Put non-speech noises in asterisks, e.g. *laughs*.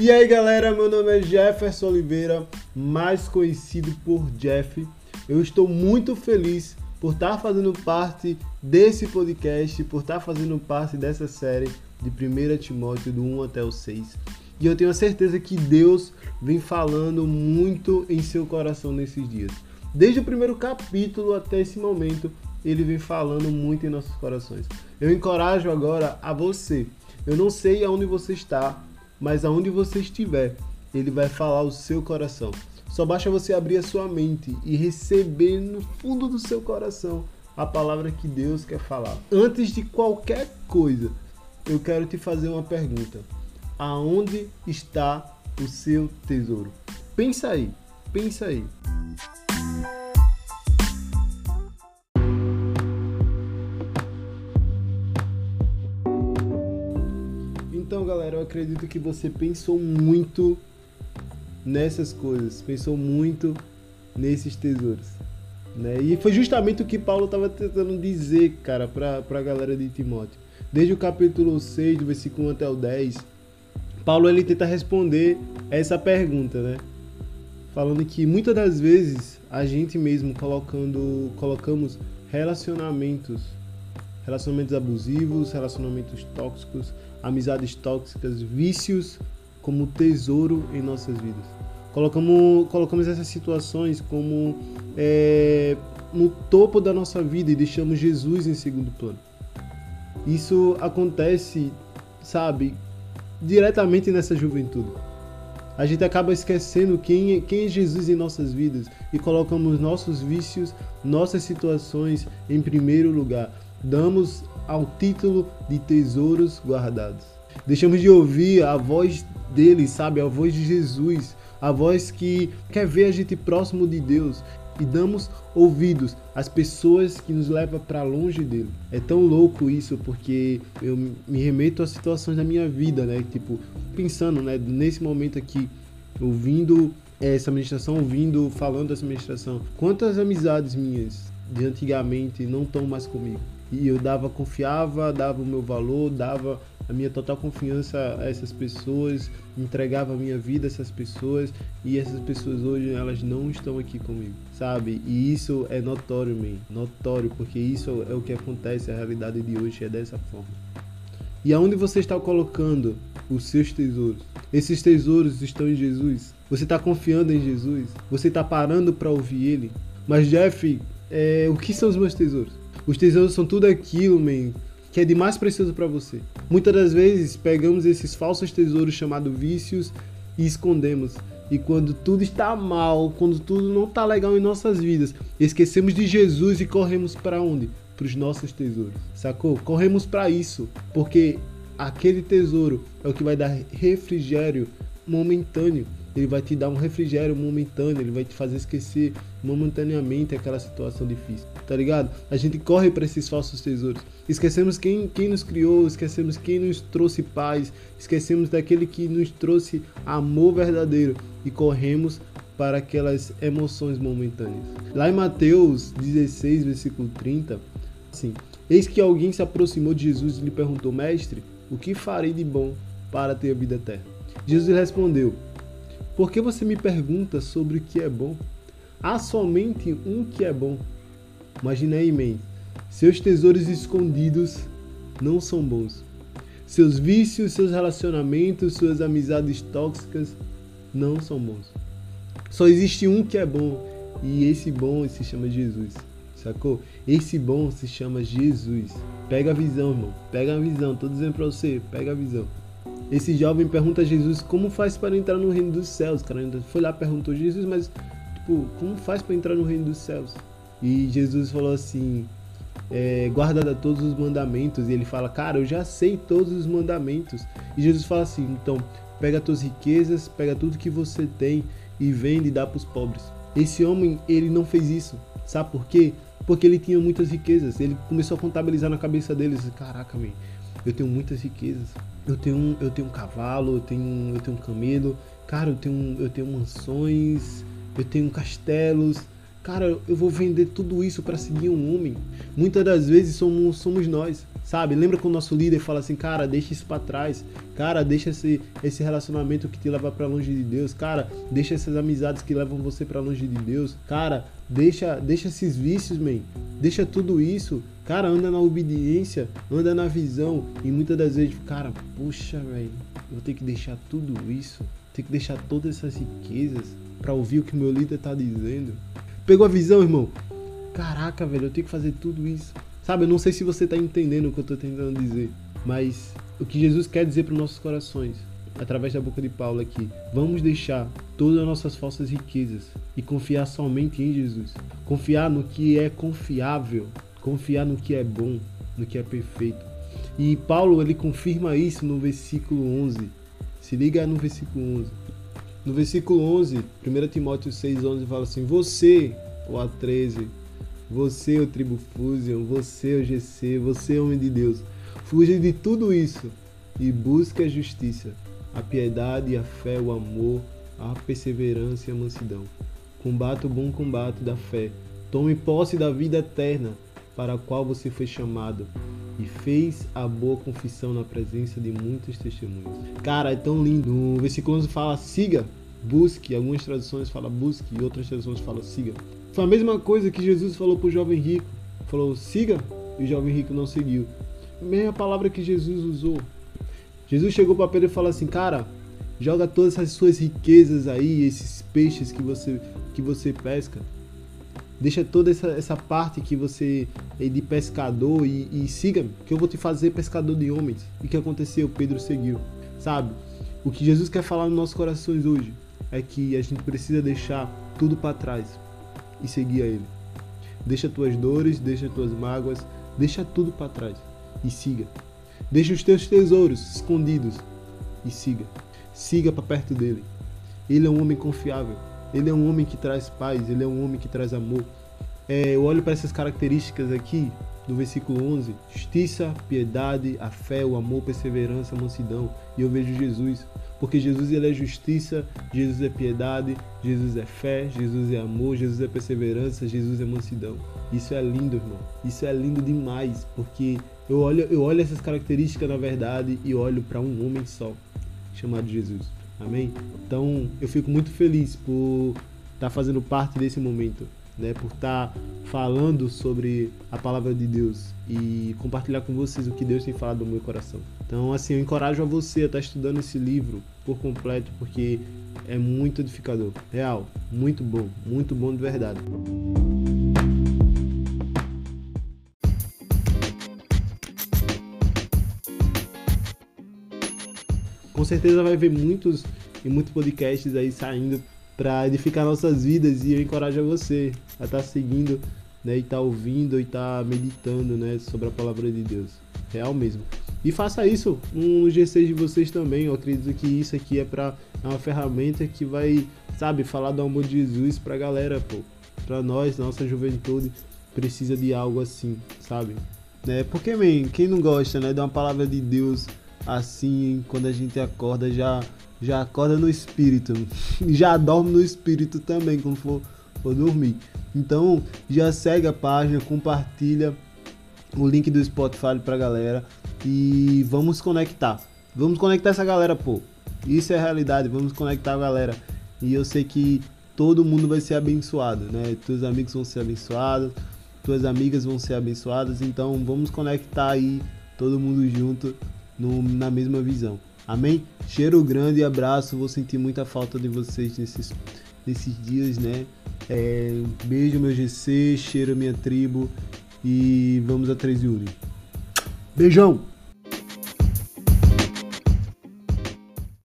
E aí galera, meu nome é Jefferson Oliveira, mais conhecido por Jeff. Eu estou muito feliz por estar fazendo parte desse podcast, por estar fazendo parte dessa série de 1 Timóteo do 1 até o 6. E eu tenho a certeza que Deus vem falando muito em seu coração nesses dias. Desde o primeiro capítulo até esse momento, ele vem falando muito em nossos corações. Eu encorajo agora a você. Eu não sei aonde você está, mas aonde você estiver, ele vai falar o seu coração. Só basta você abrir a sua mente e receber no fundo do seu coração a palavra que Deus quer falar. Antes de qualquer coisa, eu quero te fazer uma pergunta. Aonde está o seu tesouro? Pensa aí, pensa aí. Então, galera, eu acredito que você pensou muito nessas coisas, pensou muito nesses tesouros. Né? E foi justamente o que Paulo estava tentando dizer, cara, para a galera de Timóteo. Desde o capítulo 6, do versículo 1 até o 10, Paulo ele tenta responder essa pergunta, né? Falando que muitas das vezes a gente mesmo colocando, colocamos relacionamentos, relacionamentos abusivos, relacionamentos tóxicos, amizades tóxicas, vícios como tesouro em nossas vidas. Colocamos, colocamos essas situações como é, no topo da nossa vida e deixamos Jesus em segundo plano. Isso acontece, sabe, diretamente nessa juventude. A gente acaba esquecendo quem é, quem é Jesus em nossas vidas e colocamos nossos vícios, nossas situações em primeiro lugar. Damos ao título de tesouros guardados. Deixamos de ouvir a voz dele, sabe? A voz de Jesus, a voz que quer ver a gente próximo de Deus e damos ouvidos às pessoas que nos levam para longe dele. É tão louco isso porque eu me remeto a situações da minha vida, né? Tipo, pensando, né, nesse momento aqui, ouvindo essa ministração, ouvindo, falando dessa ministração, quantas amizades minhas de antigamente não estão mais comigo? E eu dava, confiava, dava o meu valor, dava a minha total confiança a essas pessoas, entregava a minha vida a essas pessoas e essas pessoas hoje elas não estão aqui comigo, sabe? E isso é notório, man, notório, porque isso é o que acontece, a realidade de hoje é dessa forma. E aonde você está colocando os seus tesouros? Esses tesouros estão em Jesus? Você está confiando em Jesus? Você está parando para ouvir Ele? Mas Jeff, é, o que são os meus tesouros? Os tesouros são tudo aquilo, man, que é de mais precioso para você. Muitas das vezes pegamos esses falsos tesouros chamados vícios e escondemos. E quando tudo está mal, quando tudo não está legal em nossas vidas, esquecemos de Jesus e corremos para onde? Para os nossos tesouros. Sacou? Corremos para isso, porque aquele tesouro é o que vai dar refrigério momentâneo ele vai te dar um refrigério momentâneo, ele vai te fazer esquecer momentaneamente aquela situação difícil, tá ligado? A gente corre para esses falsos tesouros. Esquecemos quem, quem nos criou, esquecemos quem nos trouxe paz, esquecemos daquele que nos trouxe amor verdadeiro e corremos para aquelas emoções momentâneas. Lá em Mateus 16, versículo 30, assim: Eis que alguém se aproximou de Jesus e lhe perguntou: Mestre, o que farei de bom para ter a vida eterna? Jesus respondeu: por que você me pergunta sobre o que é bom? Há somente um que é bom. Imagine aí, man. Seus tesouros escondidos não são bons. Seus vícios, seus relacionamentos, suas amizades tóxicas não são bons. Só existe um que é bom e esse bom se chama Jesus. Sacou? Esse bom se chama Jesus. Pega a visão, irmão. Pega a visão. Tô dizendo pra você, pega a visão. Esse jovem pergunta a Jesus como faz para entrar no reino dos céus. Cara, foi lá perguntou Jesus, mas tipo, como faz para entrar no reino dos céus? E Jesus falou assim: é, guarda todos os mandamentos. E ele fala, cara, eu já sei todos os mandamentos. E Jesus fala assim: então, pega tuas riquezas, pega tudo que você tem e vende e dá para os pobres. Esse homem, ele não fez isso. Sabe por quê? Porque ele tinha muitas riquezas. Ele começou a contabilizar na cabeça deles. Caraca, man, eu tenho muitas riquezas. Eu tenho, eu tenho um cavalo, eu tenho, eu tenho um camelo. Cara, eu tenho, eu tenho mansões, eu tenho castelos. Cara, eu vou vender tudo isso para seguir um homem. Muitas das vezes somos, somos nós, Sabe? Lembra quando o nosso líder fala assim, cara, deixa isso para trás. Cara, deixa esse, esse relacionamento que te leva para longe de Deus. Cara, deixa essas amizades que levam você para longe de Deus. Cara, deixa, deixa esses vícios, man. Deixa tudo isso. Cara, anda na obediência, anda na visão. E muitas das vezes, cara, puxa, velho, vou ter que deixar tudo isso. Ter que deixar todas essas riquezas para ouvir o que meu líder tá dizendo. Pegou a visão, irmão? Caraca, velho, eu tenho que fazer tudo isso. Sabe, eu não sei se você está entendendo o que eu estou tentando dizer, mas o que Jesus quer dizer para os nossos corações, através da boca de Paulo aqui, vamos deixar todas as nossas falsas riquezas e confiar somente em Jesus. Confiar no que é confiável, confiar no que é bom, no que é perfeito. E Paulo ele confirma isso no versículo 11. Se liga no versículo 11. No versículo 11, 1 Timóteo 6:11 fala assim: Você, o A13, você, o Tribo Fusion, você, o GC, você, homem de Deus. Fuja de tudo isso e busque a justiça, a piedade, a fé, o amor, a perseverança e a mansidão. Combate o bom combate da fé. Tome posse da vida eterna para a qual você foi chamado e fez a boa confissão na presença de muitos testemunhos. Cara, é tão lindo. No versículo 11 fala siga, busque. Algumas traduções falam busque e outras traduções falam siga. Foi a mesma coisa que Jesus falou para o jovem rico. Falou, siga, e o jovem rico não seguiu. Mesma palavra que Jesus usou. Jesus chegou para Pedro e falou assim, cara, joga todas essas suas riquezas aí, esses peixes que você, que você pesca. Deixa toda essa, essa parte que você é de pescador e, e siga-me, que eu vou te fazer pescador de homens. E o que aconteceu? Pedro seguiu. Sabe? O que Jesus quer falar nos nossos corações hoje é que a gente precisa deixar tudo para trás e seguir a Ele. Deixa tuas dores, deixa tuas mágoas, deixa tudo para trás e siga. Deixa os teus tesouros escondidos e siga. Siga para perto dele. Ele é um homem confiável. Ele é um homem que traz paz. Ele é um homem que traz amor. É, eu olho para essas características aqui do versículo 11: justiça, piedade, a fé, o amor, perseverança, mansidão. E eu vejo Jesus porque Jesus ele é justiça, Jesus é piedade, Jesus é fé, Jesus é amor, Jesus é perseverança, Jesus é mansidão. Isso é lindo, irmão. Isso é lindo demais, porque eu olho, eu olho essas características na verdade e olho para um homem só, chamado Jesus. Amém? Então, eu fico muito feliz por estar tá fazendo parte desse momento né, por estar tá falando sobre a palavra de Deus e compartilhar com vocês o que Deus tem falado no meu coração. Então, assim, eu encorajo a você a estar tá estudando esse livro por completo, porque é muito edificador. Real, muito bom, muito bom de verdade. Com certeza vai ver muitos e muitos podcasts aí saindo para edificar nossas vidas e eu encorajo você a estar tá seguindo né, e estar tá ouvindo e estar tá meditando né, sobre a palavra de Deus. Real mesmo. E faça isso no G6 de vocês também. Eu acredito que isso aqui é para é uma ferramenta que vai, sabe, falar do amor de Jesus pra galera, pô. Pra nós, nossa juventude, precisa de algo assim, sabe? É, porque, man, quem não gosta, né, de uma palavra de Deus assim, quando a gente acorda, já já acorda no espírito, *laughs* já dorme no espírito também quando for, for dormir. Então já segue a página, compartilha o link do Spotify pra galera e vamos conectar. Vamos conectar essa galera, pô. Isso é realidade, vamos conectar a galera. E eu sei que todo mundo vai ser abençoado, né? Teus amigos vão ser abençoados, tuas amigas vão ser abençoadas, então vamos conectar aí todo mundo junto no, na mesma visão. Amém? Cheiro grande e abraço. Vou sentir muita falta de vocês nesses, nesses dias, né? É, beijo, meu GC. Cheiro, minha tribo. E vamos a 13 Uni. Beijão!